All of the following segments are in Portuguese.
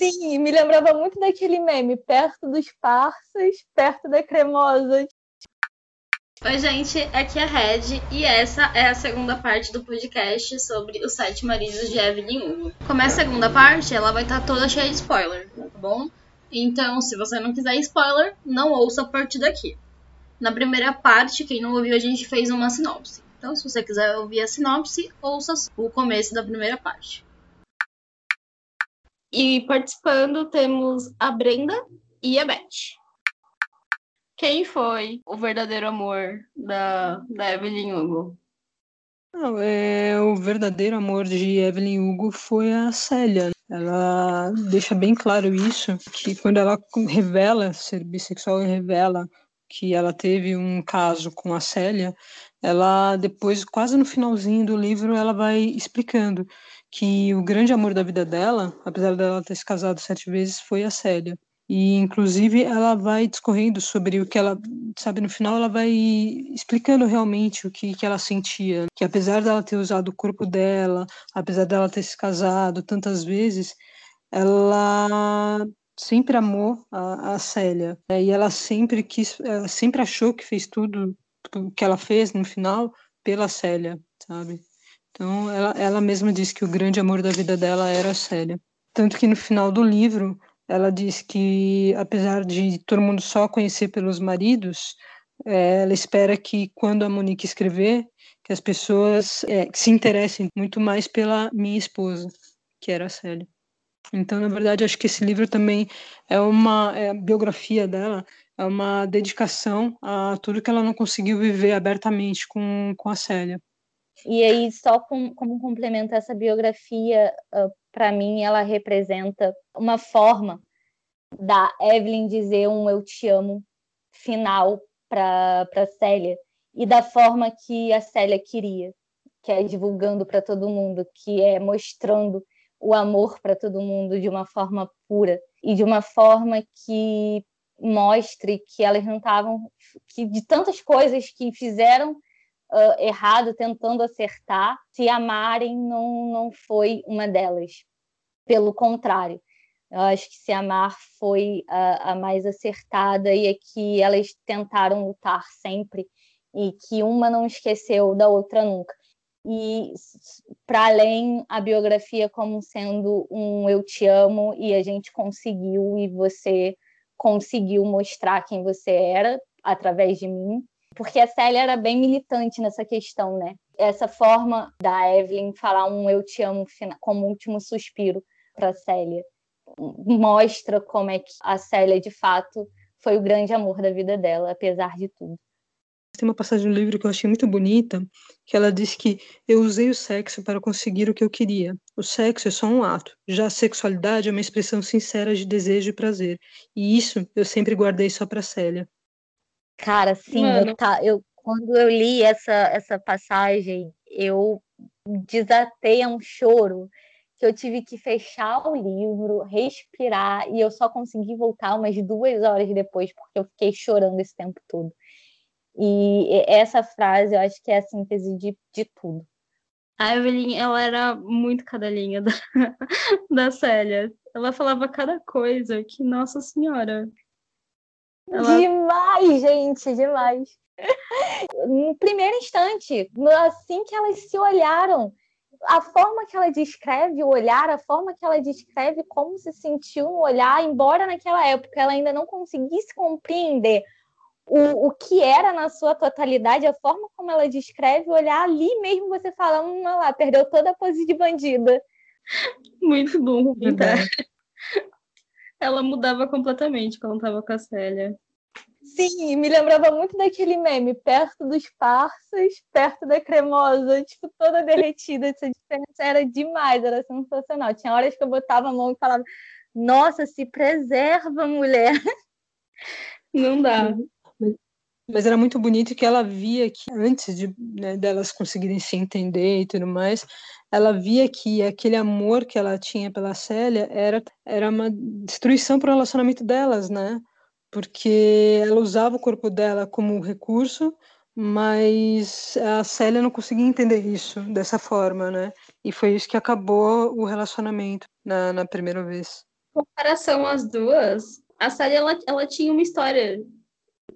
Sim, me lembrava muito daquele meme, perto dos parças, perto da cremosa. Oi, gente, aqui é a Red e essa é a segunda parte do podcast sobre os sete maridos de Evelyn Hugo. Como é a segunda parte, ela vai estar toda cheia de spoiler, tá bom? Então, se você não quiser spoiler, não ouça a partir daqui. Na primeira parte, quem não ouviu, a gente fez uma sinopse. Então, se você quiser ouvir a sinopse, ouça o começo da primeira parte. E participando temos a Brenda e a Beth. Quem foi o verdadeiro amor da, da Evelyn Hugo? Não, é, o verdadeiro amor de Evelyn Hugo foi a Célia. Ela deixa bem claro isso, que quando ela revela ser bissexual e revela que ela teve um caso com a Célia, ela depois, quase no finalzinho do livro, ela vai explicando que o grande amor da vida dela, apesar dela ter se casado sete vezes, foi a Célia. E, inclusive, ela vai discorrendo sobre o que ela, sabe, no final ela vai explicando realmente o que, que ela sentia. Que apesar dela ter usado o corpo dela, apesar dela ter se casado tantas vezes, ela sempre amou a, a Célia. Né? E ela sempre quis, ela sempre achou que fez tudo o que ela fez no final pela Célia, sabe? Então, ela, ela mesma disse que o grande amor da vida dela era a Célia. Tanto que no final do livro, ela diz que, apesar de todo mundo só conhecer pelos maridos, é, ela espera que, quando a Monique escrever, que as pessoas é, se interessem muito mais pela minha esposa, que era a Célia. Então, na verdade, acho que esse livro também é uma é, biografia dela, é uma dedicação a tudo que ela não conseguiu viver abertamente com, com a Célia. E aí, só com, como complemento essa biografia, uh, para mim, ela representa uma forma da Evelyn dizer um eu te amo final para Célia e da forma que a Célia queria, que é divulgando para todo mundo, que é mostrando o amor para todo mundo de uma forma pura e de uma forma que mostre que elas não estavam que de tantas coisas que fizeram uh, errado, tentando acertar, se amarem não, não foi uma delas. Pelo contrário, eu acho que se amar foi a, a mais acertada e é que elas tentaram lutar sempre e que uma não esqueceu da outra nunca. E para além a biografia como sendo um eu te amo e a gente conseguiu e você conseguiu mostrar quem você era através de mim porque a Célia era bem militante nessa questão, né? Essa forma da Evelyn falar um eu te amo como último suspiro para Célia mostra como é que a Célia de fato foi o grande amor da vida dela, apesar de tudo. Tem uma passagem do livro que eu achei muito bonita, que ela diz que eu usei o sexo para conseguir o que eu queria. O sexo é só um ato, já a sexualidade é uma expressão sincera de desejo e prazer. E isso eu sempre guardei só para Célia. Cara, sim, eu, tá, eu, quando eu li essa, essa passagem, eu desatei a um choro que eu tive que fechar o livro, respirar, e eu só consegui voltar umas duas horas depois, porque eu fiquei chorando esse tempo todo. E essa frase eu acho que é a síntese de, de tudo. A Evelyn, ela era muito cadelinha da, da Célia. Ela falava cada coisa que, nossa senhora, ela... Demais, gente, demais. No primeiro instante, assim que elas se olharam, a forma que ela descreve o olhar, a forma que ela descreve como se sentiu no olhar, embora naquela época ela ainda não conseguisse compreender o, o que era na sua totalidade, a forma como ela descreve o olhar ali mesmo você fala, hum, lá, perdeu toda a pose de bandida. Muito bom, ela mudava completamente quando estava com a Célia. Sim, me lembrava muito daquele meme, perto dos parças, perto da cremosa, tipo, toda derretida. Essa diferença era demais, era sensacional. Tinha horas que eu botava a mão e falava, nossa, se preserva, mulher. Não dá. Mas era muito bonito que ela via que antes de né, delas conseguirem se entender e tudo mais, ela via que aquele amor que ela tinha pela Célia era, era uma destruição para o relacionamento delas, né? Porque ela usava o corpo dela como recurso, mas a Célia não conseguia entender isso dessa forma, né? E foi isso que acabou o relacionamento na, na primeira vez. comparação às duas, a Sally ela, ela tinha uma história,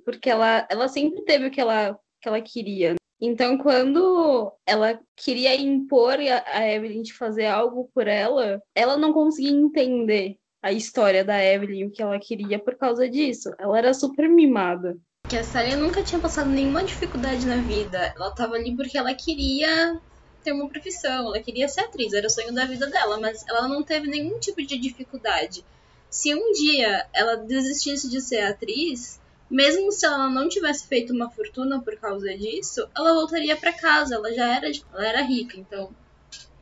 porque ela, ela sempre teve o que ela, que ela queria. Então, quando ela queria impor a, a Evelyn de fazer algo por ela, ela não conseguia entender a história da Evelyn, o que ela queria por causa disso. Ela era super mimada. Que a Sally nunca tinha passado nenhuma dificuldade na vida. Ela tava ali porque ela queria ter uma profissão, ela queria ser atriz, era o sonho da vida dela, mas ela não teve nenhum tipo de dificuldade. Se um dia ela desistisse de ser atriz, mesmo se ela não tivesse feito uma fortuna por causa disso, ela voltaria para casa, ela já era, ela era rica, então.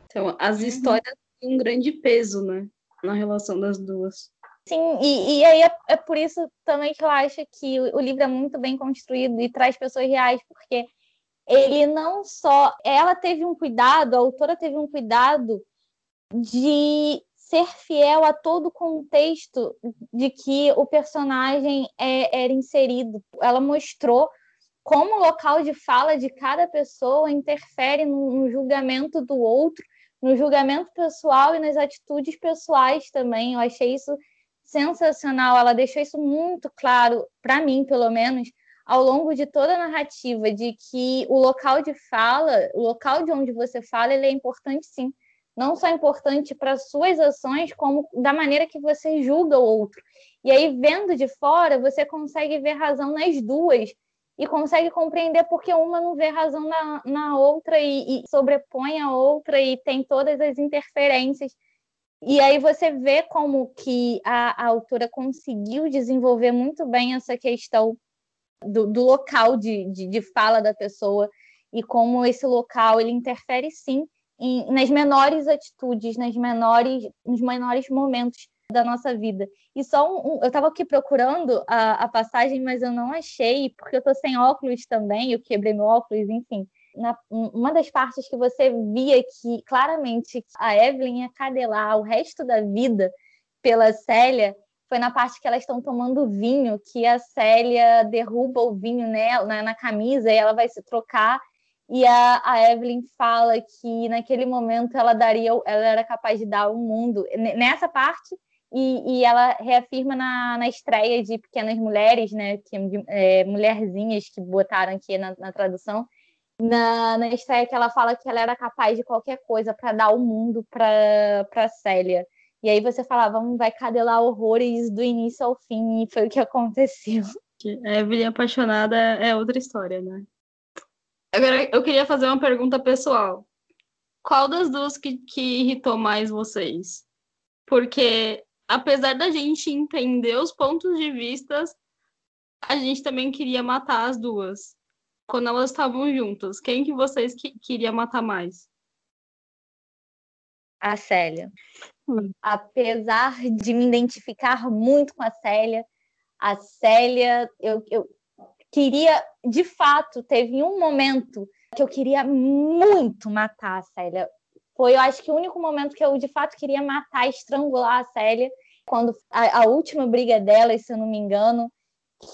Então, as uhum. histórias têm um grande peso, né, na relação das duas. Sim, e, e aí é, é, por isso também que eu acho que o, o livro é muito bem construído e traz pessoas reais, porque ele não só. Ela teve um cuidado, a autora teve um cuidado de ser fiel a todo o contexto de que o personagem é, era inserido. Ela mostrou como o local de fala de cada pessoa interfere no, no julgamento do outro, no julgamento pessoal e nas atitudes pessoais também. Eu achei isso sensacional. Ela deixou isso muito claro, para mim, pelo menos, ao longo de toda a narrativa de que o local de fala, o local de onde você fala, ele é importante sim. Não só importante para suas ações, como da maneira que você julga o outro. E aí, vendo de fora, você consegue ver razão nas duas e consegue compreender porque uma não vê razão na, na outra e, e sobrepõe a outra e tem todas as interferências. E aí você vê como que a, a autora conseguiu desenvolver muito bem essa questão do, do local de, de, de, fala da pessoa e como esse local ele interfere sim em, nas menores atitudes, nas menores, nos menores momentos da nossa vida. E só um, um eu estava aqui procurando a, a, passagem, mas eu não achei, porque eu estou sem óculos também, eu quebrei meu óculos, enfim. Na, uma das partes que você via que claramente a Evelyn ia cadelar o resto da vida pela Célia foi na parte que elas estão tomando vinho, que a Célia derruba o vinho nela, na, na camisa e ela vai se trocar. E a, a, Evelyn fala que naquele momento ela daria, ela era capaz de dar o mundo nessa parte. E, e ela reafirma na, na estreia de Pequenas Mulheres, né, que, é, mulherzinhas que botaram aqui na, na tradução, na, na estreia que ela fala que ela era capaz de qualquer coisa para dar o mundo para Célia. E aí você falava, vamos, vai cadelar horrores do início ao fim, e foi o que aconteceu. Evelyn apaixonada é outra história, né? Agora, eu queria fazer uma pergunta pessoal. Qual das duas que, que irritou mais vocês? Porque, apesar da gente entender os pontos de vista, a gente também queria matar as duas. Quando elas estavam juntas, quem que vocês que, queria matar mais? A Célia. Apesar de me identificar muito com a Célia, a Célia, eu, eu queria, de fato, teve um momento que eu queria muito matar a Célia. Foi, eu acho que o único momento que eu, de fato, queria matar, estrangular a Célia, quando a, a última briga dela, se eu não me engano,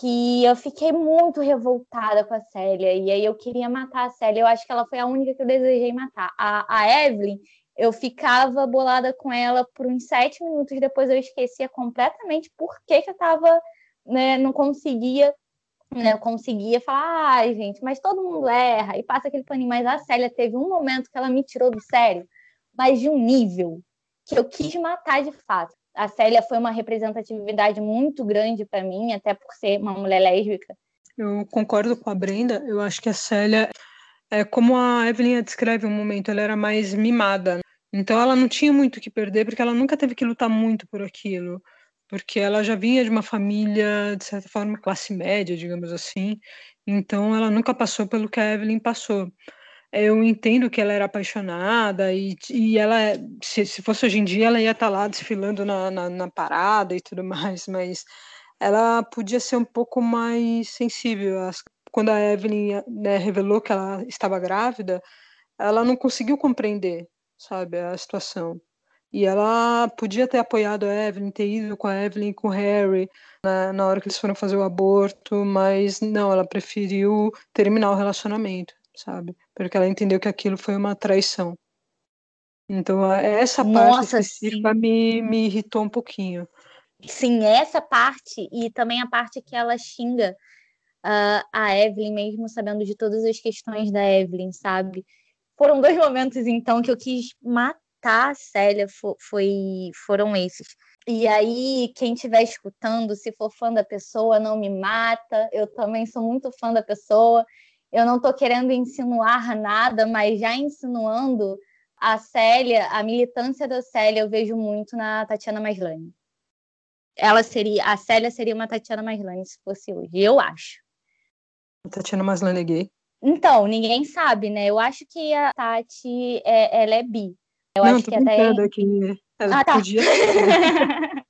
que eu fiquei muito revoltada com a Célia, e aí eu queria matar a Célia. Eu acho que ela foi a única que eu desejei matar. A, a Evelyn, eu ficava bolada com ela por uns sete minutos, depois eu esquecia completamente por que, que eu tava, né, não conseguia, né, eu conseguia falar, ai, gente, mas todo mundo erra, e passa aquele paninho, mas a Célia teve um momento que ela me tirou do sério, mas de um nível que eu quis matar de fato. A Célia foi uma representatividade muito grande para mim, até por ser uma mulher lésbica. Eu concordo com a Brenda, eu acho que a Célia é como a Evelyn descreve um momento, ela era mais mimada. Então ela não tinha muito o que perder, porque ela nunca teve que lutar muito por aquilo, porque ela já vinha de uma família, de certa forma, classe média, digamos assim, então ela nunca passou pelo que a Evelyn passou. Eu entendo que ela era apaixonada e, e ela, se, se fosse hoje em dia, ela ia estar lá desfilando na, na, na parada e tudo mais, mas ela podia ser um pouco mais sensível. Quando a Evelyn né, revelou que ela estava grávida, ela não conseguiu compreender sabe, a situação. E ela podia ter apoiado a Evelyn, ter ido com a Evelyn e com o Harry né, na hora que eles foram fazer o aborto, mas não, ela preferiu terminar o relacionamento, sabe? Porque ela entendeu que aquilo foi uma traição. Então, essa Nossa, parte específica me, me irritou um pouquinho. Sim, essa parte e também a parte que ela xinga uh, a Evelyn, mesmo sabendo de todas as questões da Evelyn, sabe? Foram dois momentos, então, que eu quis matar a Célia, foi, foram esses. E aí, quem estiver escutando, se for fã da pessoa, não me mata. Eu também sou muito fã da pessoa. Eu não estou querendo insinuar nada, mas já insinuando a Célia, a militância da Célia, eu vejo muito na Tatiana Maslany. Ela seria, a Célia seria uma Tatiana Maslany se fosse hoje, eu acho. A Tatiana Maslany é gay? Então, ninguém sabe, né? Eu acho que a Tati, é, ela é bi. Eu não, acho que até. Aqui. Ela ah, tá. podia.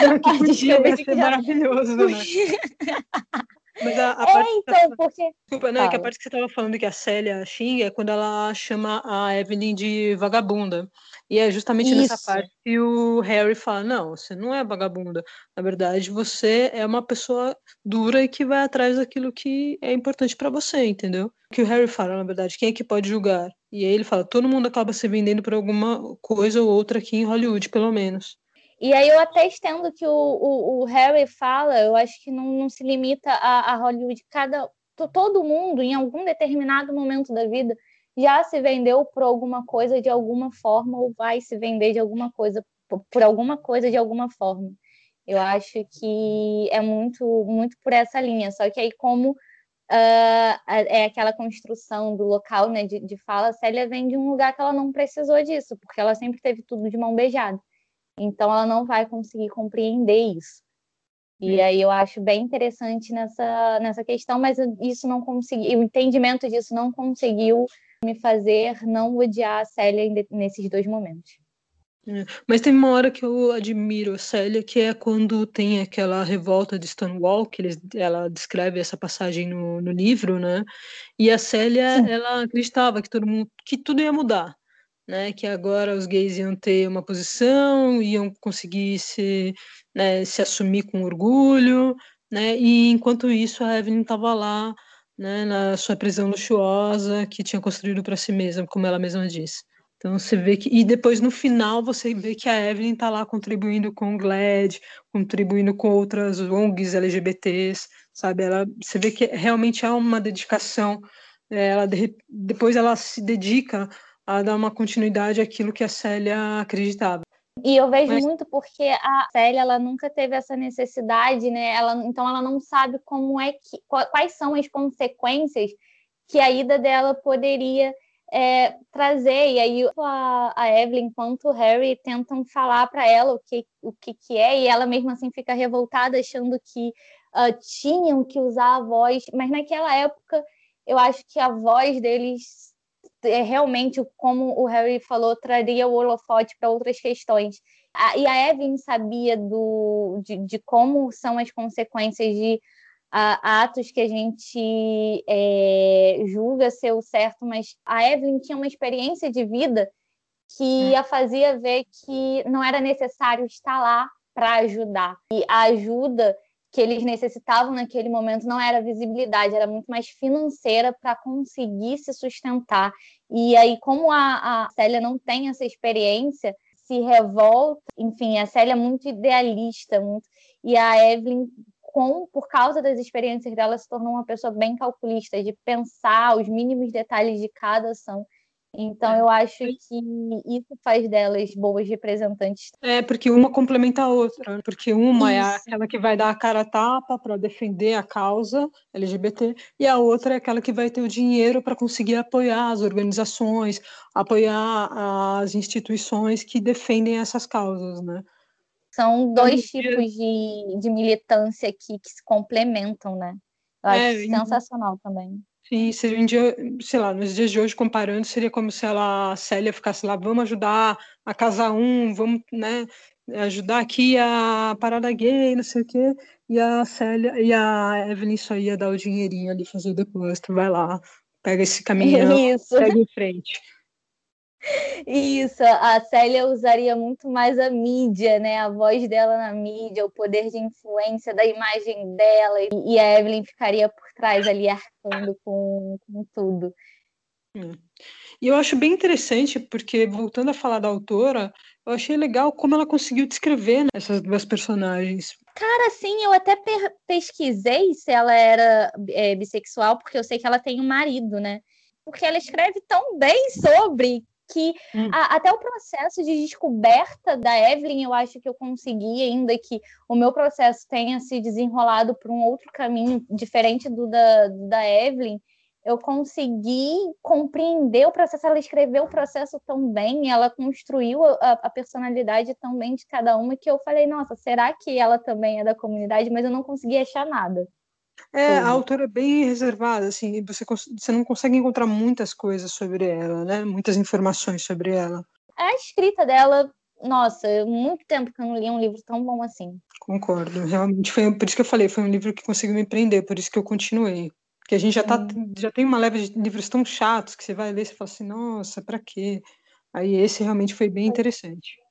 não, que podia, ia ser maravilhoso, né? Mas a, a é, parte então, tá... porque. Desculpa, não, é que a parte que você estava falando que a Célia xinga é quando ela chama a Evelyn de vagabunda. E é justamente Isso. nessa parte que o Harry fala: não, você não é vagabunda. Na verdade, você é uma pessoa dura e que vai atrás daquilo que é importante para você, entendeu? O que o Harry fala, na verdade, quem é que pode julgar? E aí ele fala: todo mundo acaba se vendendo por alguma coisa ou outra aqui em Hollywood, pelo menos. E aí eu até estendo que o, o, o Harry fala, eu acho que não, não se limita a, a, Hollywood. Cada, todo mundo, em algum determinado momento da vida, já se vendeu por alguma coisa de alguma forma ou vai se vender de alguma coisa por, alguma coisa de alguma forma. Eu acho que é muito muito por essa linha. Só que aí como uh, é aquela construção do local, né, de, de fala, Célia vem de um lugar que ela não precisou disso, porque ela sempre teve tudo de mão beijada. Então, ela não vai conseguir compreender isso. E aí eu acho bem interessante nessa, nessa questão, mas isso não conseguiu, o entendimento disso não conseguiu me fazer não odiar a Célia nesses dois momentos. É, mas tem uma hora que eu admiro a Célia, que é quando tem aquela revolta de Stonewall, que eles, ela descreve essa passagem no, no livro, né? E a Célia, Sim. ela acreditava que todo mundo, que tudo ia mudar, né, que agora os gays iam ter uma posição, iam conseguir se, né, se assumir com orgulho, né, e enquanto isso a Evelyn estava lá, né, na sua prisão luxuosa que tinha construído para si mesma, como ela mesma disse. Então você vê que e depois no final você vê que a Evelyn está lá contribuindo com o GLAD, contribuindo com outras ONGs LGBTs, sabe? Ela você vê que realmente há uma dedicação. É, ela depois ela se dedica a dar uma continuidade àquilo que a Célia acreditava. E eu vejo Mas... muito porque a Célia ela nunca teve essa necessidade, né? Ela, então ela não sabe como é que quais são as consequências que a ida dela poderia é, trazer. E aí a, a Evelyn quanto o Harry tentam falar para ela o que, o que, que é, e ela mesmo assim fica revoltada, achando que uh, tinham que usar a voz. Mas naquela época eu acho que a voz deles realmente, como o Harry falou, traria o holofote para outras questões. e a Evelyn sabia do, de, de, como são as consequências de atos que a gente é, julga ser o certo, mas a Evelyn tinha uma experiência de vida que hum. a fazia ver que não era necessário estar lá para ajudar. E a ajuda que eles necessitavam naquele momento não era visibilidade, era muito mais financeira para conseguir se sustentar. E aí, como a, a Célia não tem essa experiência, se revolta. Enfim, a Célia é muito idealista, muito... e a Evelyn, com, por causa das experiências dela, se tornou uma pessoa bem calculista, de pensar os mínimos detalhes de cada ação. Então, é. eu acho que isso faz delas boas representantes. É, porque uma complementa a outra. Né? Porque uma isso. é aquela que vai dar a cara a tapa para defender a causa LGBT, e a outra é aquela que vai ter o dinheiro para conseguir apoiar as organizações, apoiar as instituições que defendem essas causas, né? São dois tipos de, de militância aqui que se complementam, né? Eu acho é, sensacional também. Sim, seria um dia, sei lá, nos dias de hoje, comparando, seria como se ela, a Célia ficasse lá, vamos ajudar a casar um, vamos, né, ajudar aqui a parada gay, não sei o quê, e a Célia, e a Evelyn só ia dar o dinheirinho ali, fazer o depósito, vai lá, pega esse caminhão, Isso. pega em frente. Isso, a Célia usaria muito mais a mídia, né? A voz dela na mídia, o poder de influência da imagem dela, e a Evelyn ficaria por trás ali arcando com, com tudo. Hum. E eu acho bem interessante, porque, voltando a falar da autora, eu achei legal como ela conseguiu descrever né, essas duas personagens. Cara, sim, eu até pesquisei se ela era é, bissexual, porque eu sei que ela tem um marido, né? Porque ela escreve tão bem sobre que hum. a, até o processo de descoberta da Evelyn, eu acho que eu consegui, ainda que o meu processo tenha se desenrolado por um outro caminho diferente do da, da Evelyn, eu consegui compreender o processo, ela escreveu o processo tão bem, ela construiu a, a, personalidade tão bem de cada uma que eu falei, nossa, será que ela também é da comunidade? Mas eu não consegui achar nada. É, a autora é bem reservada, assim, você, você não consegue encontrar muitas coisas sobre ela, né? Muitas informações sobre ela. A escrita dela, nossa, muito tempo que eu não li um livro tão bom assim. Concordo, realmente foi por isso que eu falei, foi um livro que conseguiu me prender, por isso que eu continuei. Porque a gente já, tá, já tem uma leve de livros tão chatos que você vai ler e fala assim, nossa, para quê? Aí esse realmente foi bem interessante.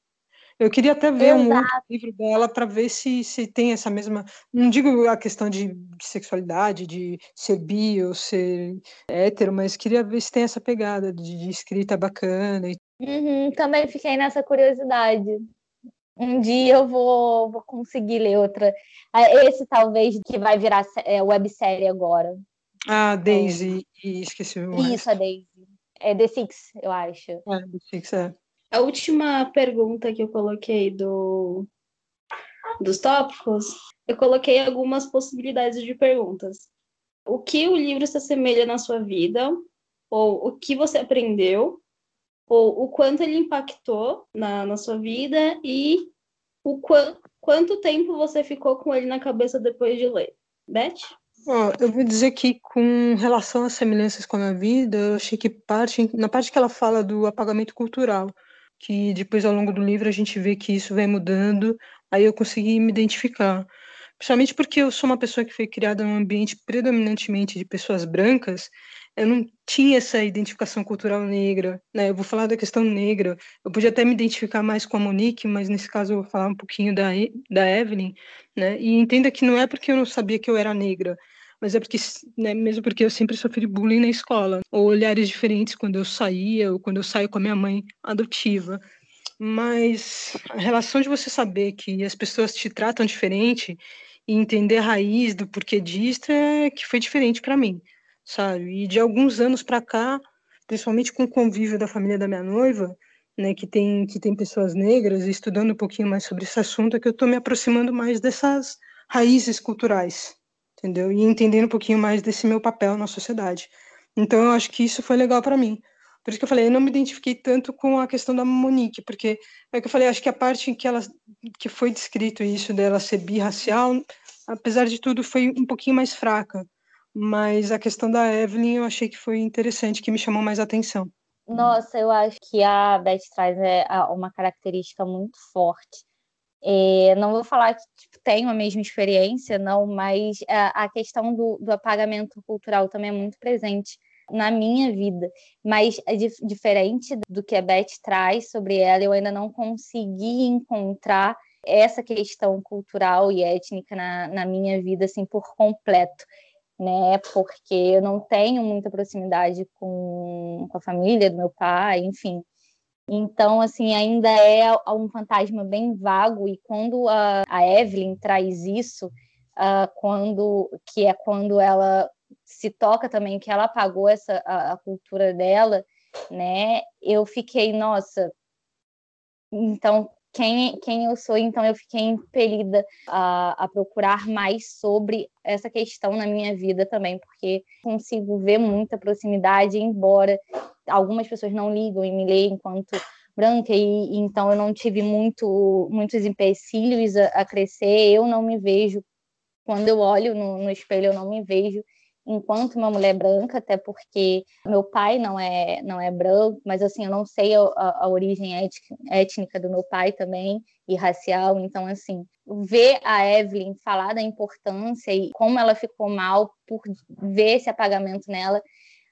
Eu queria até ver Exato. um outro livro dela para ver se, se tem essa mesma. Não digo a questão de, sexualidade, de ser bi ou ser hétero, mas queria ver se tem essa pegada de, de escrita bacana. Uhum, também fiquei nessa curiosidade. Um dia eu vou, vou conseguir ler outra. Ah, esse talvez que vai virar é, websérie agora. Ah, Daisy, é. e esqueci o Isso, resto. a Daisy. É The Six, eu acho. É, The Six, é. A última pergunta que eu coloquei do, dos tópicos, eu coloquei algumas possibilidades de perguntas. O que o livro se assemelha na sua vida? Ou o que você aprendeu? Ou o quanto ele impactou na, na sua vida? E o qu quanto tempo você ficou com ele na cabeça depois de ler? Beth? Oh, eu vou dizer que com relação às semelhanças com a minha vida, eu achei que parte, na parte que ela fala do apagamento cultural, que depois ao longo do livro a gente vê que isso vai mudando, aí eu consegui me identificar. Principalmente porque eu sou uma pessoa que foi criada num ambiente predominantemente de pessoas brancas, eu não tinha essa identificação cultural negra, né? Eu vou falar da questão negra. Eu podia até me identificar mais com a Monique, mas nesse caso eu vou falar um pouquinho da, da Evelyn, né? E entenda que não é porque eu não sabia que eu era negra, mas é porque, né, mesmo porque eu sempre sofri bullying na escola, ou olhares diferentes quando eu saía, ou quando eu saio com a minha mãe adotiva. Mas a relação de você saber que as pessoas te tratam diferente e entender a raiz do porquê disso é que foi diferente para mim, sabe? E de alguns anos para cá, principalmente com o convívio da família da minha noiva, né, que tem que tem pessoas negras, estudando um pouquinho mais sobre esse assunto, é que eu estou me aproximando mais dessas raízes culturais, entendeu? E entendendo um pouquinho mais desse meu papel na sociedade. Então, eu acho que isso foi legal para mim. Por isso que eu falei, eu não me identifiquei tanto com a questão da Monique, porque é que eu falei, acho que a parte em que ela que foi descrito isso dela ser birracial, apesar de tudo, foi um pouquinho mais fraca. Mas a questão da Evelyn eu achei que foi interessante, que me chamou mais atenção. Nossa, eu acho que a Beth traz é, uma característica muito forte é, não vou falar que tipo, tenho a mesma experiência, não, mas a, a questão do, do, apagamento cultural também é muito presente na minha vida. Mas é dif diferente do que a Beth traz sobre ela, eu ainda não consegui encontrar essa questão cultural e étnica na, na minha vida assim por completo. Né, porque eu não tenho muita proximidade com, com a família do meu pai, enfim. Então, assim, ainda é um fantasma bem vago, e quando a, a Evelyn traz isso, uh, quando que é quando ela se toca também que ela apagou essa a, a cultura dela, né? Eu fiquei, nossa, então quem, quem eu sou, então eu fiquei impelida a, a procurar mais sobre essa questão na minha vida também, porque consigo ver muita proximidade, embora algumas pessoas não ligam e me leem enquanto branca, e, então eu não tive muito, muitos empecilhos a, a, crescer, eu não me vejo, quando eu olho no, no espelho, eu não me vejo enquanto uma mulher branca, até porque meu pai não é não é branco, mas assim eu não sei a, a, origem étnica, do meu pai também e racial, então assim ver a Evelyn falar da importância e como ela ficou mal por ver esse apagamento nela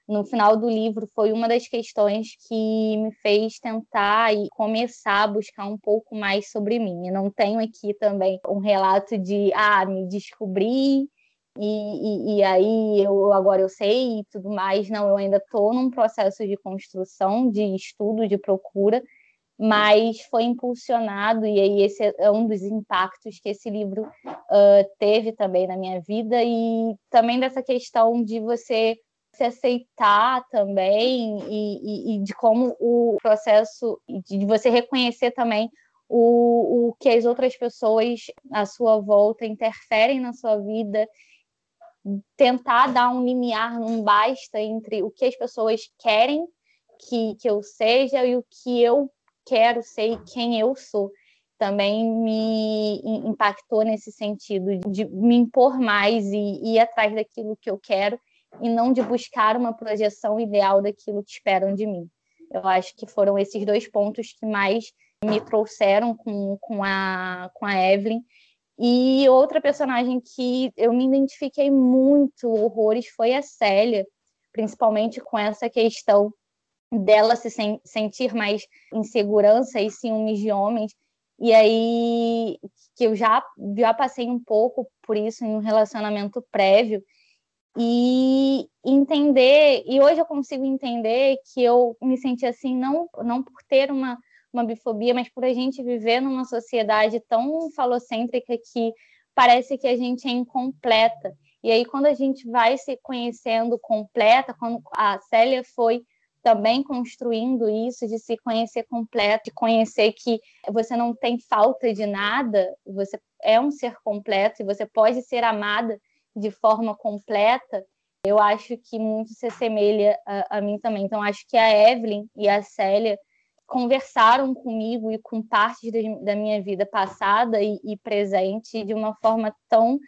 no final do livro foi uma das questões que me fez tentar e começar a buscar um pouco mais sobre mim. Eu não tenho aqui também um relato de ah, me descobri e, e, e, aí eu agora eu sei e tudo mais. Não, eu ainda estou num processo de construção, de estudo, de procura, mas foi impulsionado, e aí esse é um dos impactos que esse livro uh, teve também na minha vida, e também dessa questão de você se aceitar também, e, e, e de como o processo, de você reconhecer também o, o que as outras pessoas à sua volta interferem na sua vida tentar dar um limiar, um basta entre o que as pessoas querem que, que eu seja e o que eu quero ser e quem eu sou. Também me impactou nesse sentido de me impor mais e ir atrás daquilo que eu quero e não de buscar uma projeção ideal daquilo que esperam de mim. Eu acho que foram esses dois pontos que mais me trouxeram com, com, a, com a Evelyn e outra personagem que eu me identifiquei muito horrores foi a Célia, principalmente com essa questão dela se sen sentir mais insegurança e ciúmes de homens. E aí que eu já, já passei um pouco por isso em um relacionamento prévio e entender, e hoje eu consigo entender que eu me senti assim não não por ter uma uma bifobia, mas por a gente viver numa sociedade tão falocêntrica que parece que a gente é incompleta. E aí, quando a gente vai se conhecendo completa, quando a Célia foi também construindo isso, de se conhecer completa, de conhecer que você não tem falta de nada, você é um ser completo e você pode ser amada de forma completa, eu acho que muito se assemelha a, a mim também. Então, acho que a Evelyn e a Célia conversaram comigo e com partes da minha vida passada e, e presente de uma forma tão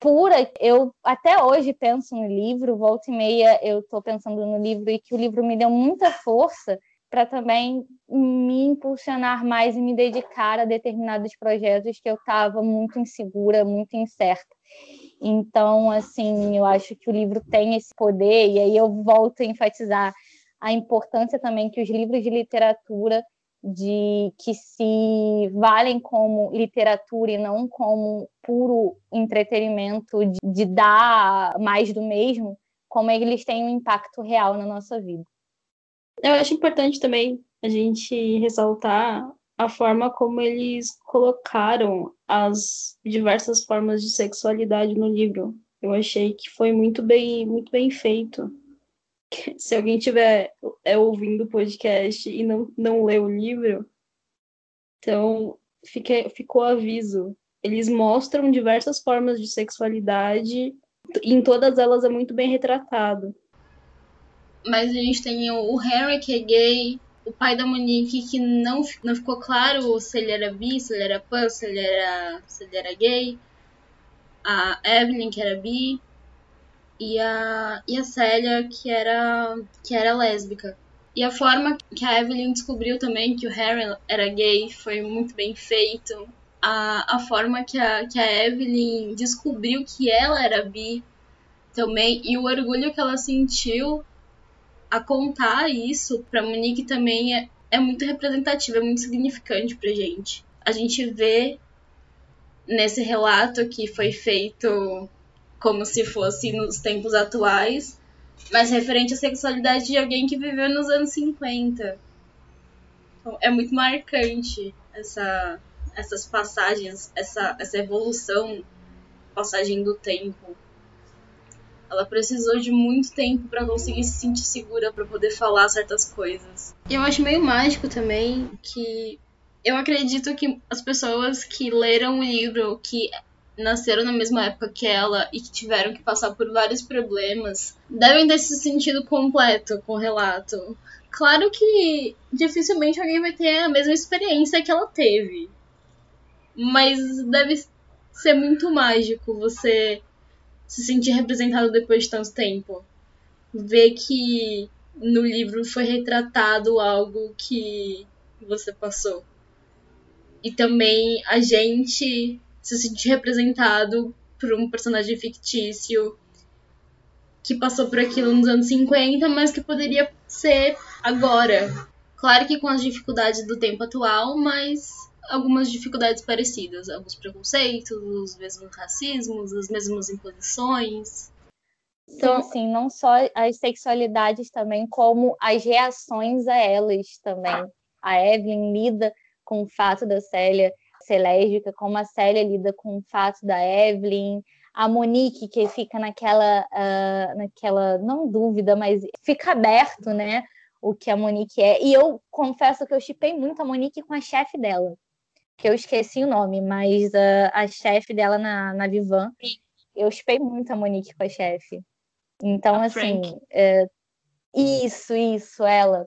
pura. Eu até hoje penso no livro, volta e meia eu estou pensando no livro e que o livro me deu muita força para também me impulsionar mais e me dedicar a determinados projetos que eu estava muito insegura, muito incerta. Então, assim, eu acho que o livro tem esse poder, e aí eu volto a enfatizar a importância também que os livros de literatura de que se valem como literatura e não como puro entretenimento de, de dar mais do mesmo, como eles têm um impacto real na nossa vida. Eu acho importante também a gente ressaltar a forma como eles colocaram as diversas formas de sexualidade no livro. Eu achei que foi muito bem, muito bem feito se alguém tiver é, ouvindo o podcast e não, não lê o livro, então fica, ficou aviso. Eles mostram diversas formas de sexualidade e em todas elas é muito bem retratado. Mas a gente tem o Harry, que é gay, o pai da Monique, que não, não ficou claro se ele era bi, se ele era pan, se ele era, se ele era gay. A Evelyn, que era bi e a, e a Célia, que era, que era lésbica. E a forma que a Evelyn descobriu também que o Harry era gay foi muito bem feito. A, a forma que a, que a Evelyn descobriu que ela era bi também, e o orgulho que ela sentiu a contar isso pra Monique também é, é muito representativo, é muito significante pra gente. A gente vê nesse relato que foi feito como se fosse nos tempos atuais, mas referente à sexualidade de alguém que viveu nos anos 50. Então, é muito marcante essa, essas passagens, essa, essa evolução, passagem do tempo. Ela precisou de muito tempo para conseguir se sentir segura para poder falar certas coisas. E eu acho meio mágico também que eu acredito que as pessoas que leram o livro, que nasceram na mesma época que ela e que tiveram que passar por vários problemas, devem ter se sentido completo com o relato. Claro que dificilmente alguém vai ter a mesma experiência que ela teve. Mas deve ser muito mágico você se sentir representado depois de tanto tempo. Ver que no livro foi retratado algo que você passou. E também a gente se sentir representado por um personagem fictício que passou por aquilo nos anos 50, mas que poderia ser agora. Claro que com as dificuldades do tempo atual, mas algumas dificuldades parecidas, alguns preconceitos, os mesmos racismos, as mesmas imposições. Então, sim, não só as sexualidades também, como as reações a elas também. A Evelyn lida com o fato da Célia ser lésbica, como a Célia lida com o fato da Evelyn, a Monique que fica naquela, uh, naquela não dúvida, mas fica aberto, né, o que a Monique é. E eu confesso que eu chipei muito a Monique com a chefe dela, que eu esqueci o nome, mas uh, a chefe dela na, na Vivan, eu chipei muito a Monique com a chefe. Então, a assim, é, isso, isso, ela.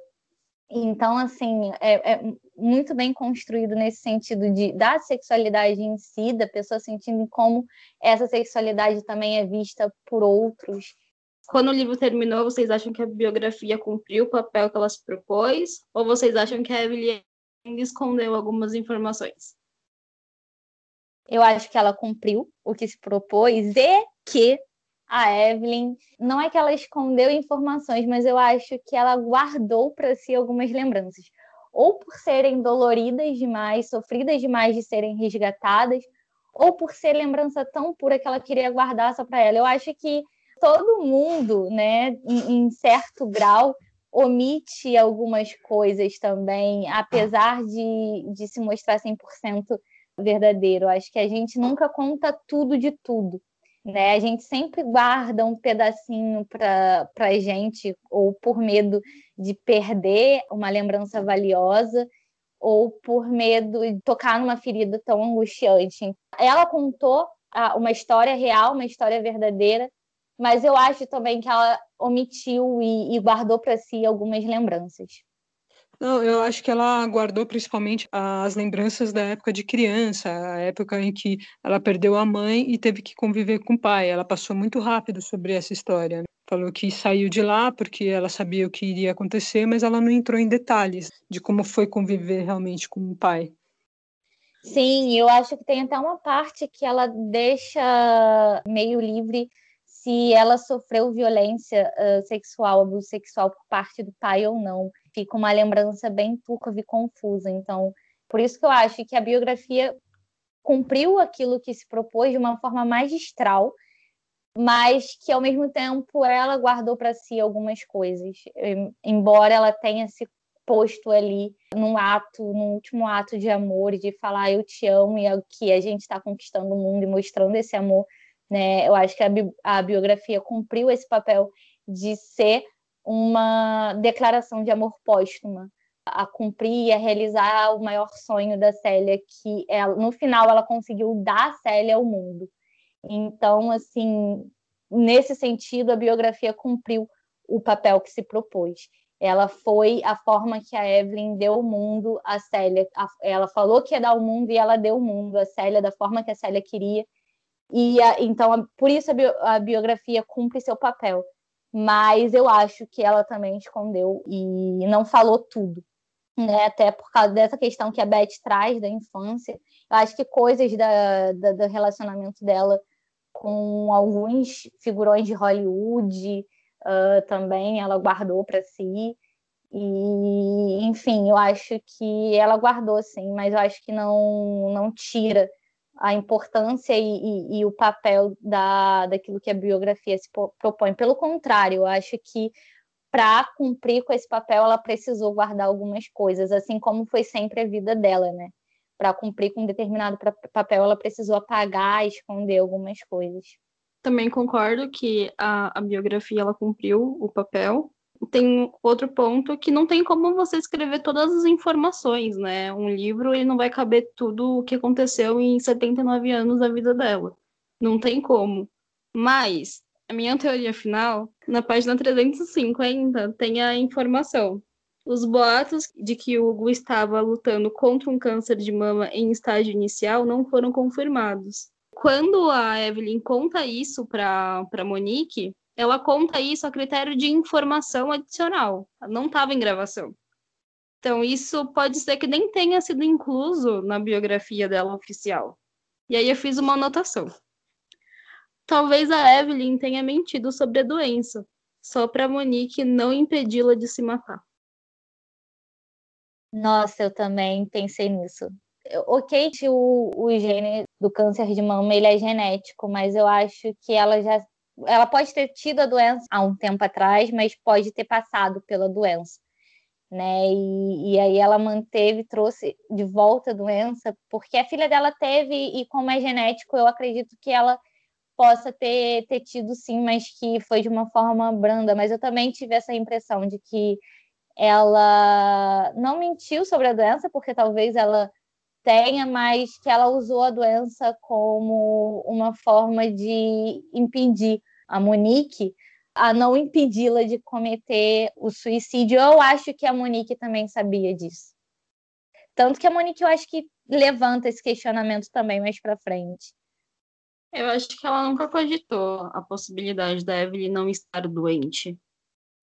Então, assim, é, é, muito bem construído nesse sentido de da sexualidade em si, da pessoa sentindo como essa sexualidade também é vista por outros. Quando o livro terminou, vocês acham que a biografia cumpriu o papel que ela se propôs? Ou vocês acham que a Evelyn ainda escondeu algumas informações? Eu acho que ela cumpriu o que se propôs e que a Evelyn, não é que ela escondeu informações, mas eu acho que ela guardou para si algumas lembranças, ou por serem doloridas demais, sofridas demais de serem resgatadas, ou por ser lembrança tão pura que ela queria guardar só para ela. Eu acho que todo mundo, né, em, em certo grau, omite algumas coisas também, apesar de, de se mostrar 100% verdadeiro. Acho que a gente nunca conta tudo de tudo né? A gente sempre guarda um pedacinho para a gente, ou por medo de perder uma lembrança valiosa, ou por medo de tocar numa ferida tão angustiante. Ela contou uma história real, uma história verdadeira, mas eu acho também que ela omitiu e, e guardou para si algumas lembranças. Não, eu acho que ela guardou principalmente as lembranças da época de criança, a época em que ela perdeu a mãe e teve que conviver com o pai. Ela passou muito rápido sobre essa história. Falou que saiu de lá porque ela sabia o que iria acontecer, mas ela não entrou em detalhes de como foi conviver realmente com o pai. Sim, eu acho que tem até uma parte que ela deixa meio livre se ela sofreu violência uh, sexual, abuso sexual por parte do pai ou não fica uma lembrança bem turva e confusa. Então, por isso que eu acho que a biografia cumpriu aquilo que se propôs de uma forma magistral, mas que ao mesmo tempo ela guardou para si algumas coisas, embora ela tenha se posto ali num ato, no último ato de amor, de falar eu te amo e é que a gente está conquistando o mundo e mostrando esse amor, né? Eu acho que a, bi a biografia cumpriu esse papel de ser uma declaração de amor póstuma a cumprir e a realizar o maior sonho da Célia, que ela, no final ela conseguiu dar a Célia ao mundo. Então, assim, nesse sentido, a biografia cumpriu o papel que se propôs. Ela foi a forma que a Evelyn deu o mundo à Célia. Ela falou que ia dar o mundo e ela deu o mundo à Célia da forma que a Célia queria. E então, por isso a biografia cumpre seu papel mas eu acho que ela também escondeu e não falou tudo. Né, até por causa dessa questão que a Beth traz da infância, eu acho que coisas da, da, do relacionamento dela com alguns figurões de Hollywood uh, também ela guardou para si. E, enfim, eu acho que ela guardou, sim, mas eu acho que não, não tira a importância e, e, e, o papel da, daquilo que a biografia se propõe. Pelo contrário, eu acho que para cumprir com esse papel, ela precisou guardar algumas coisas, assim como foi sempre a vida dela, né? Para cumprir com um determinado papel, ela precisou apagar, esconder algumas coisas. Também concordo que a, a biografia ela cumpriu o papel, tem outro ponto que não tem como você escrever todas as informações, né? Um livro ele não vai caber tudo o que aconteceu em 79 anos da vida dela. Não tem como. Mas a minha teoria final, na página 350, tem a informação. Os boatos de que Hugo estava lutando contra um câncer de mama em estágio inicial não foram confirmados. Quando a Evelyn conta isso para Monique, ela conta isso a critério de informação adicional, não estava em gravação. Então, isso pode ser que nem tenha sido incluso na biografia dela oficial. E aí eu fiz uma anotação. Talvez a Evelyn tenha mentido sobre a doença, só para Monique não impedi-la de se matar. Nossa, eu também pensei nisso. ok o, o gene do câncer de mama ele é genético, mas eu acho que ela já ela pode ter tido a doença há um tempo atrás, mas pode ter passado pela doença, né? E, e aí ela manteve, trouxe de volta a doença, porque a filha dela teve, e como é genético, eu acredito que ela possa ter, ter tido sim, mas que foi de uma forma branda. Mas eu também tive essa impressão de que ela não mentiu sobre a doença, porque talvez ela tenha, mas que ela usou a doença como uma forma de impedir a Monique a não impedi-la de cometer o suicídio. Eu acho que a Monique também sabia disso. Tanto que a Monique eu acho que levanta esse questionamento também mais para frente. Eu acho que ela nunca cogitou a possibilidade da Evelyn não estar doente.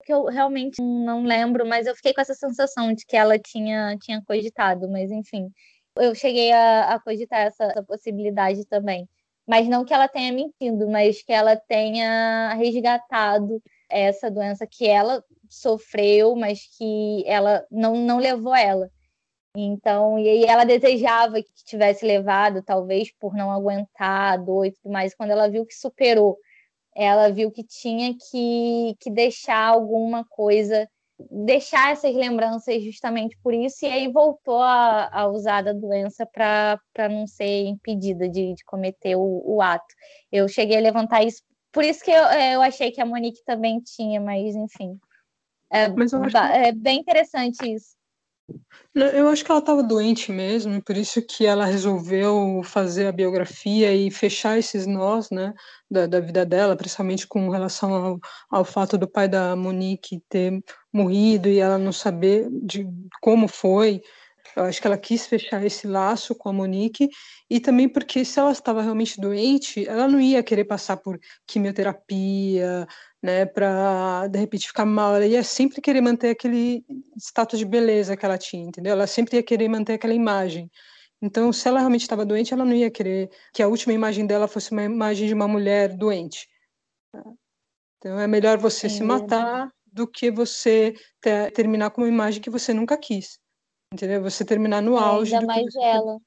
Que eu realmente não lembro, mas eu fiquei com essa sensação de que ela tinha, tinha cogitado, mas enfim. Eu cheguei a, a cogitar essa, essa possibilidade também. Mas não que ela tenha mentido, mas que ela tenha resgatado essa doença que ela sofreu, mas que ela não, não levou ela. Então, e ela desejava que tivesse levado, talvez por não aguentar a dor e tudo mais. Quando ela viu que superou, ela viu que tinha que, que deixar alguma coisa deixar essas lembranças justamente por isso, e aí voltou a, a usar da doença para não ser impedida de, de cometer o, o, ato. Eu cheguei a levantar isso, por isso que eu, é, eu achei que a Monique também tinha, mas enfim. É, mas acho... é bem interessante isso. Eu acho que ela estava doente mesmo, por isso que ela resolveu fazer a biografia e fechar esses nós, né, da, da vida dela, principalmente com relação ao, ao fato do pai da Monique ter morrido e ela não saber de como foi. Eu acho que ela quis fechar esse laço com a Monique e também porque se ela estava realmente doente, ela não ia querer passar por quimioterapia, né, para de repente ficar mal. Ela ia sempre querer manter aquele status de beleza que ela tinha, entendeu? Ela sempre ia querer manter aquela imagem. Então, se ela realmente estava doente, ela não ia querer que a última imagem dela fosse uma imagem de uma mulher doente. Então, é melhor você Sim, se matar do que você ter, terminar com uma imagem que você nunca quis. Entendeu? Você terminar no é, auge. Ainda mais ela.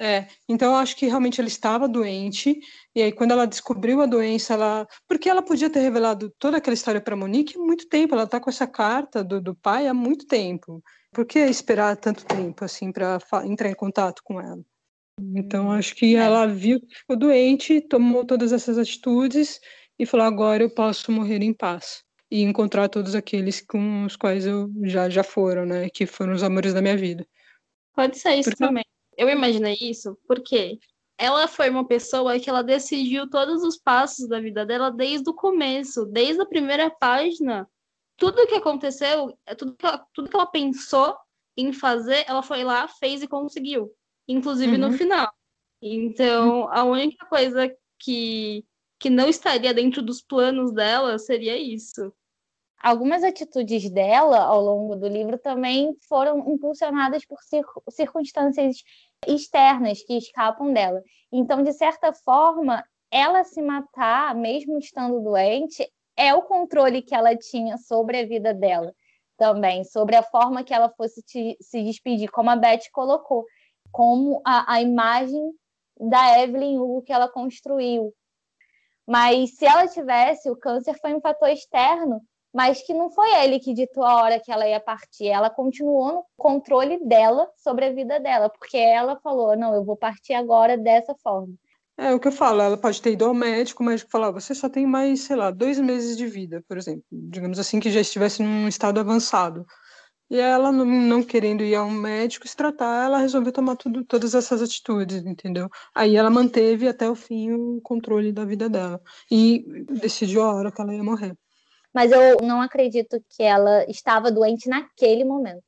É, então eu acho que realmente ela estava doente, e aí quando ela descobriu a doença, ela. Porque ela podia ter revelado toda aquela história para Monique há muito tempo, ela está com essa carta do, do pai há muito tempo. Por que esperar tanto tempo assim para entrar em contato com ela? Então hum, acho que é. ela viu que ficou doente, tomou todas essas atitudes e falou: agora eu posso morrer em paz e encontrar todos aqueles com os quais eu já já foram, né? Que foram os amores da minha vida. Pode ser isso Porque... também eu imaginei isso porque ela foi uma pessoa que ela decidiu todos os passos da vida dela desde o começo, desde a primeira página. Tudo que aconteceu, é tudo que ela, tudo que ela pensou em fazer, ela foi lá, fez e conseguiu, inclusive uhum. no final. Então, a única coisa que, que não estaria dentro dos planos dela seria isso. Algumas atitudes dela ao longo do livro também foram impulsionadas por circunstâncias externas que escapam dela. Então, de certa forma, ela se matar, mesmo estando doente, é o controle que ela tinha sobre a vida dela também, sobre a forma que ela fosse te, se despedir, como a Beth colocou, como a, a imagem da Evelyn Hugo que ela construiu. Mas se ela tivesse, o câncer foi um fator externo mas que não foi ele que ditou a hora que ela ia partir. Ela continuou no controle dela sobre a vida dela, porque ela falou: não, eu vou partir agora dessa forma. É o que eu falo, ela pode ter ido ao médico, médico falar, você só tem mais, sei lá, dois meses de vida, por exemplo. Digamos assim, que já estivesse num estado avançado. E ela, não, não querendo ir ao médico se tratar, ela resolveu tomar tudo, todas essas atitudes, entendeu? Aí ela manteve até o fim o controle da vida dela. E decidiu a hora que ela ia morrer mas eu não acredito que ela estava doente naquele momento.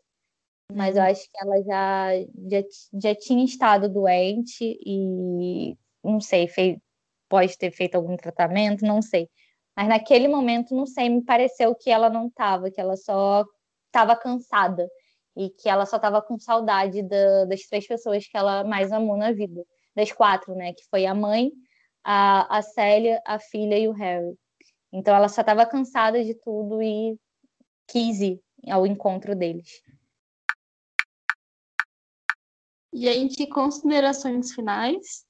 Mas eu uhum. acho que ela já, já, já tinha estado doente e não sei, fez, pode ter feito algum tratamento, não sei. Mas naquele momento, não sei, me pareceu que ela não estava, que ela só estava cansada e que ela só estava com saudade da, das três pessoas que ela mais amou na vida. Das quatro, né? Que foi a mãe, a, a Célia, a filha e o Harry. Então ela só estava cansada de tudo e quis ir ao encontro deles. Gente, considerações finais?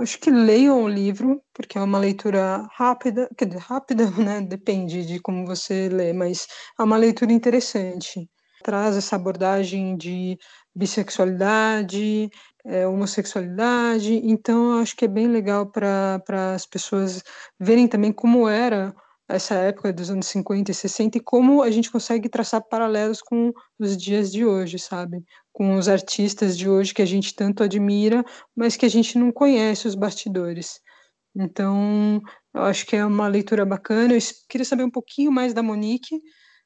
Acho que leiam o livro, porque é uma leitura rápida, quer dizer, rápida, né? Depende de como você lê, mas é uma leitura interessante. Traz essa abordagem de bissexualidade, é, homossexualidade, então acho que é bem legal para as pessoas verem também como era essa época dos anos 50 e 60 e como a gente consegue traçar paralelos com os dias de hoje, sabe? Com os artistas de hoje que a gente tanto admira, mas que a gente não conhece os bastidores. Então, eu acho que é uma leitura bacana. Eu queria saber um pouquinho mais da Monique.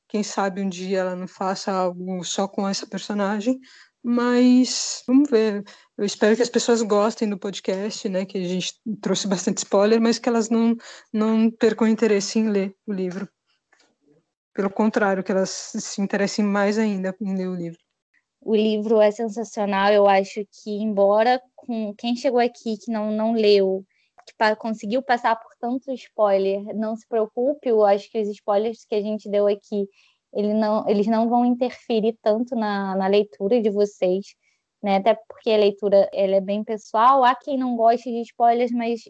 Quem sabe um dia ela não faça algo só com essa personagem, mas vamos ver. Eu espero que as pessoas gostem do podcast, né? Que a gente trouxe bastante spoiler, mas que elas não, não percam interesse em ler o livro. Pelo contrário, que elas se interessem mais ainda em ler o livro. O livro é sensacional. Eu acho que, embora com quem chegou aqui que não, não leu, que conseguiu passar por tanto spoiler, não se preocupe. Eu acho que os spoilers que a gente deu aqui ele não, eles não vão interferir tanto na, na leitura de vocês, né? Até porque a leitura ela é bem pessoal. Há quem não goste de spoilers, mas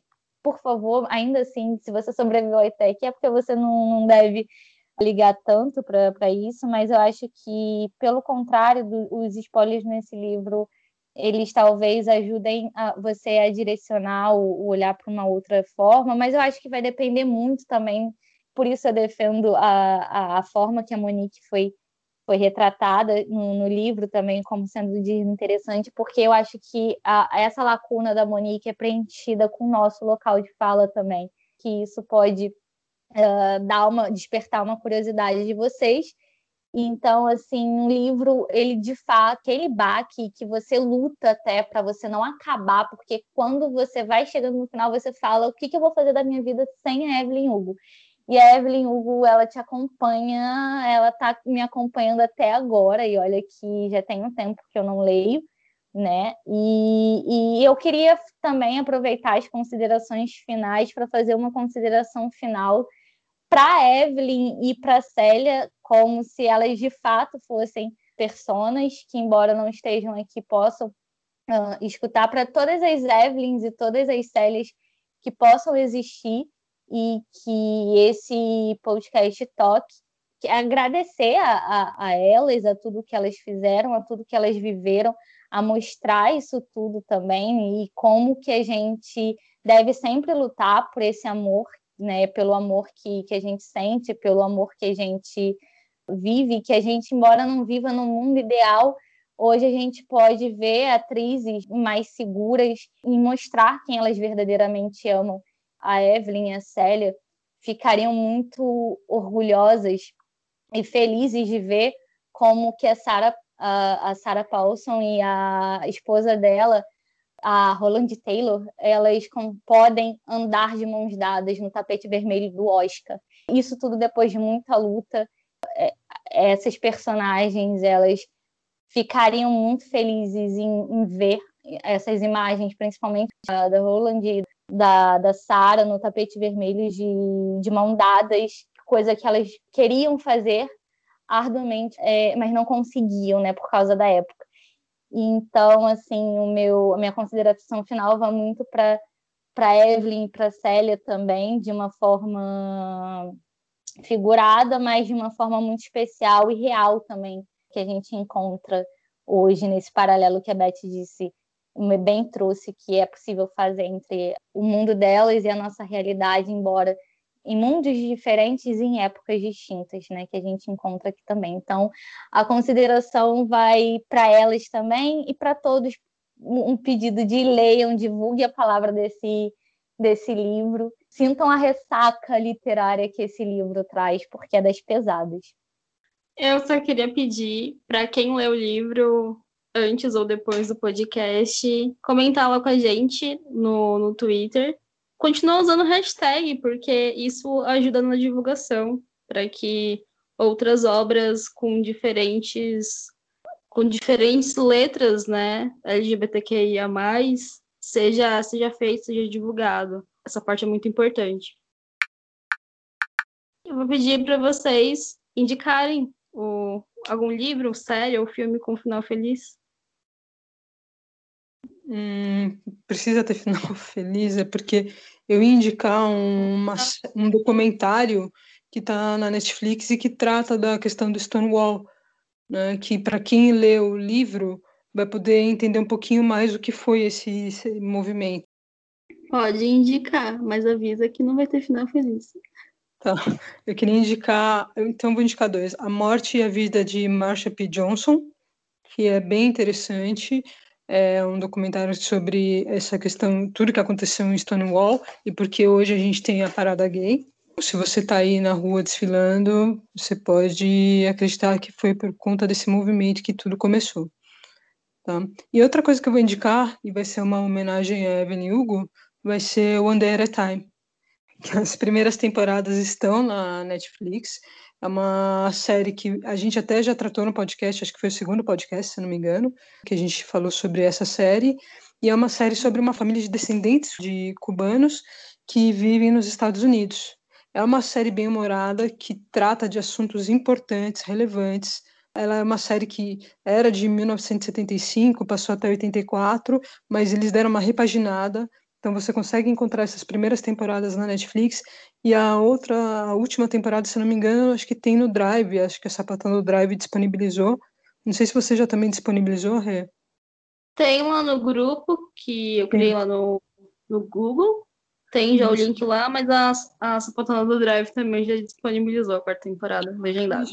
por favor, ainda assim, se você sobreviveu até aqui, é porque você não, não deve ligar tanto para isso, mas eu acho que, pelo contrário, do, os spoilers nesse livro, eles talvez ajudem a você a direcionar o, o olhar para uma outra forma, mas eu acho que vai depender muito também por isso eu defendo a, a, a forma que a Monique foi, foi retratada no, no, livro também como sendo interessante, porque eu acho que a, essa lacuna da Monique é preenchida com o nosso local de fala também, que isso pode uh, dar uma, despertar uma curiosidade de vocês. Então, assim, um livro, ele de fato, aquele baque que você luta até para você não acabar, porque quando você vai chegando no final, você fala: o que, que eu vou fazer da minha vida sem a Evelyn Hugo? E a Evelyn Hugo, ela te acompanha, ela tá me acompanhando até agora, e olha que já tem um tempo que eu não leio, né? E, e eu queria também aproveitar as considerações finais para fazer uma consideração final para Evelyn e para Célia, como se elas de fato fossem personas que, embora não estejam aqui, possam uh, escutar para todas as Evelyns e todas as Célias que possam existir e que esse podcast toque agradecer a, a, a, elas, a tudo que elas fizeram, a tudo que elas viveram, a mostrar isso tudo também e como que a gente deve sempre lutar por esse amor, né, pelo amor que, que a gente sente, pelo amor que a gente vive, que a gente, embora não viva no mundo ideal, hoje a gente pode ver atrizes mais seguras e mostrar quem elas verdadeiramente amam a Evelyn e a Célia ficariam muito orgulhosas e felizes de ver como que a Sarah, a, a Sarah Paulson e a esposa dela, a Roland Taylor, elas com, podem andar de mãos dadas no tapete vermelho do Oscar. Isso tudo depois de muita luta. É, essas personagens, elas ficariam muito felizes em, em ver essas imagens, principalmente da, da Roland e da, da Sara no tapete vermelho de, de mão dadas, coisa que elas queriam fazer arduamente, é, mas não conseguiam, né, por causa da época. Então, assim, o meu, a minha consideração final vai muito para para Evelyn e para Célia também, de uma forma figurada, mas de uma forma muito especial e real também, que a gente encontra hoje nesse paralelo que a Beth disse bem trouxe que é possível fazer entre o mundo delas e a nossa realidade, embora em mundos diferentes e em épocas distintas, né, que a gente encontra aqui também. Então, a consideração vai para elas também e para todos um pedido de leiam, divulgue a palavra desse desse livro, sintam a ressaca literária que esse livro traz, porque é das pesadas. Eu só queria pedir para quem lê o livro antes ou depois do podcast, comentar lá com a gente no, no Twitter. Continua usando hashtag, porque isso ajuda na divulgação, para que outras obras com diferentes com diferentes letras, né, LGBTQIA+, seja, seja feito, seja divulgado. Essa parte é muito importante. Eu vou pedir para vocês indicarem o, algum livro, série ou filme com final feliz. Hum, precisa ter final feliz, é porque eu ia indicar uma, um documentário que está na Netflix e que trata da questão do Stonewall, né, que para quem lê o livro vai poder entender um pouquinho mais o que foi esse, esse movimento. Pode indicar, mas avisa que não vai ter final feliz. Tá. Eu queria indicar, então vou indicar dois: A Morte e a Vida de Marsha P. Johnson, que é bem interessante. É um documentário sobre essa questão, tudo que aconteceu em Stonewall e porque hoje a gente tem a parada gay. Se você está aí na rua desfilando, você pode acreditar que foi por conta desse movimento que tudo começou. Tá? E outra coisa que eu vou indicar, e vai ser uma homenagem a Evelyn Hugo, vai ser One Day at a Time. As primeiras temporadas estão na Netflix. É uma série que a gente até já tratou no podcast, acho que foi o segundo podcast, se não me engano, que a gente falou sobre essa série. E é uma série sobre uma família de descendentes de cubanos que vivem nos Estados Unidos. É uma série bem humorada que trata de assuntos importantes, relevantes. Ela é uma série que era de 1975, passou até 84, mas eles deram uma repaginada então você consegue encontrar essas primeiras temporadas na Netflix e a outra, a última temporada, se não me engano, acho que tem no Drive, acho que a Sapatão do Drive disponibilizou. Não sei se você já também disponibilizou, Rê. Tem lá no grupo que eu criei lá no, no Google. Tem já o link lá, mas a, a Sapatão do Drive também já disponibilizou a quarta temporada, legendada.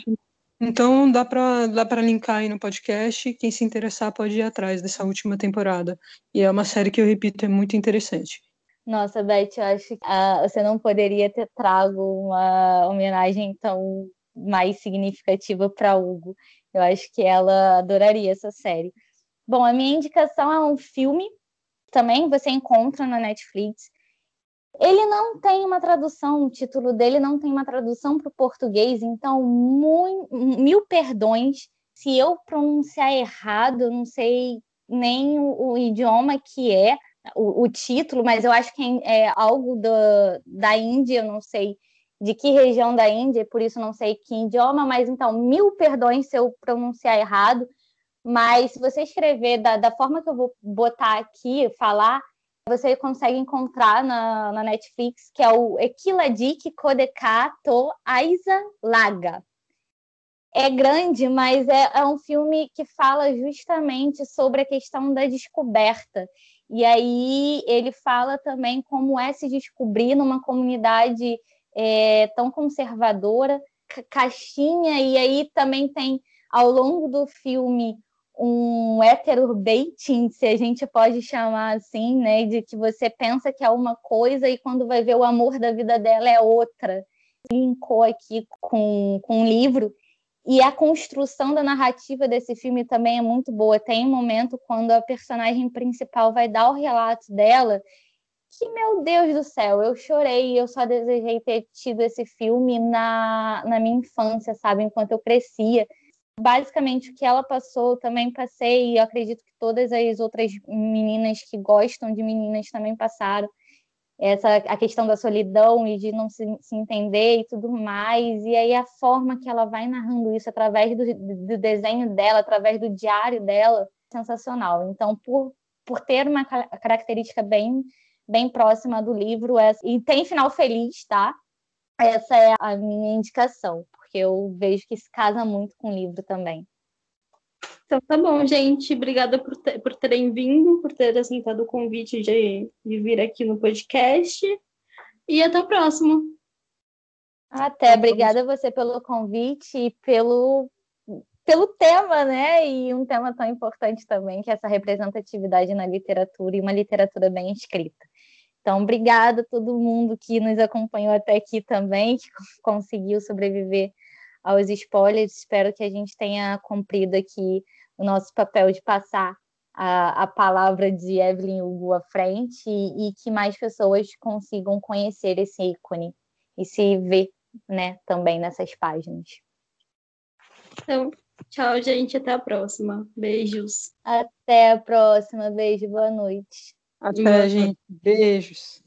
Então dá para dá para linkar aí no podcast. Quem se interessar pode ir atrás dessa última temporada. E é uma série que eu repito é muito interessante. Nossa, Beth, eu acho que ah, você não poderia ter trago uma homenagem tão mais significativa para Hugo. Eu acho que ela adoraria essa série. Bom, a minha indicação é um filme também você encontra na Netflix ele não tem uma tradução, o título dele não tem uma tradução para o português, então mil perdões. Se eu pronunciar errado, não sei nem o, o idioma que é o, o, título, mas eu acho que é, é algo do, da Índia, eu não sei de que região da Índia, por isso não sei que idioma, mas então mil perdões se eu pronunciar errado, mas se você escrever da, da forma que eu vou botar aqui, falar, você consegue encontrar na, na Netflix, que é o Equiladik Kodekato Aiza Laga. É grande, mas é, é um filme que fala justamente sobre a questão da descoberta. E aí ele fala também como é se descobrir numa comunidade é, tão conservadora, caixinha, e aí também tem ao longo do filme um heterobaiting, se a gente pode chamar assim, né, de que você pensa que é uma coisa e quando vai ver o amor da vida dela é outra. Linkou aqui com, com um livro e a construção da narrativa desse filme também é muito boa. Tem um momento quando a personagem principal vai dar o relato dela que, meu Deus do céu, eu chorei, eu só desejei ter tido esse filme na, na minha infância, sabe, enquanto eu crescia basicamente o que ela passou, também passei, e eu acredito que todas as outras meninas que gostam de meninas também passaram. Essa, a questão da solidão e de não se, se entender e tudo mais. E aí a forma que ela vai narrando isso através do, do desenho dela, através do diário dela, sensacional. Então, por, por ter uma característica bem, bem próxima do livro, essa, e tem final feliz, tá? Essa é a minha indicação porque eu vejo que se casa muito com o livro também. Então tá bom, gente. Obrigada por, ter, por terem vindo, por terem aceitado o convite de, de vir aqui no podcast. E até a próxima. Até, obrigada a você pelo convite e pelo, pelo tema, né? E um tema tão importante também, que é essa representatividade na literatura e uma literatura bem escrita. Então, obrigada a todo mundo que nos acompanhou até aqui também, que conseguiu sobreviver aos spoilers. Espero que a gente tenha cumprido aqui o nosso papel de passar a, a palavra de Evelyn Hugo à frente e, e, que mais pessoas consigam conhecer esse ícone e se ver né, também nessas páginas. Então, tchau, gente. Até a próxima. Beijos. Até a próxima. Beijo. Boa noite. Até, gente. Beijos.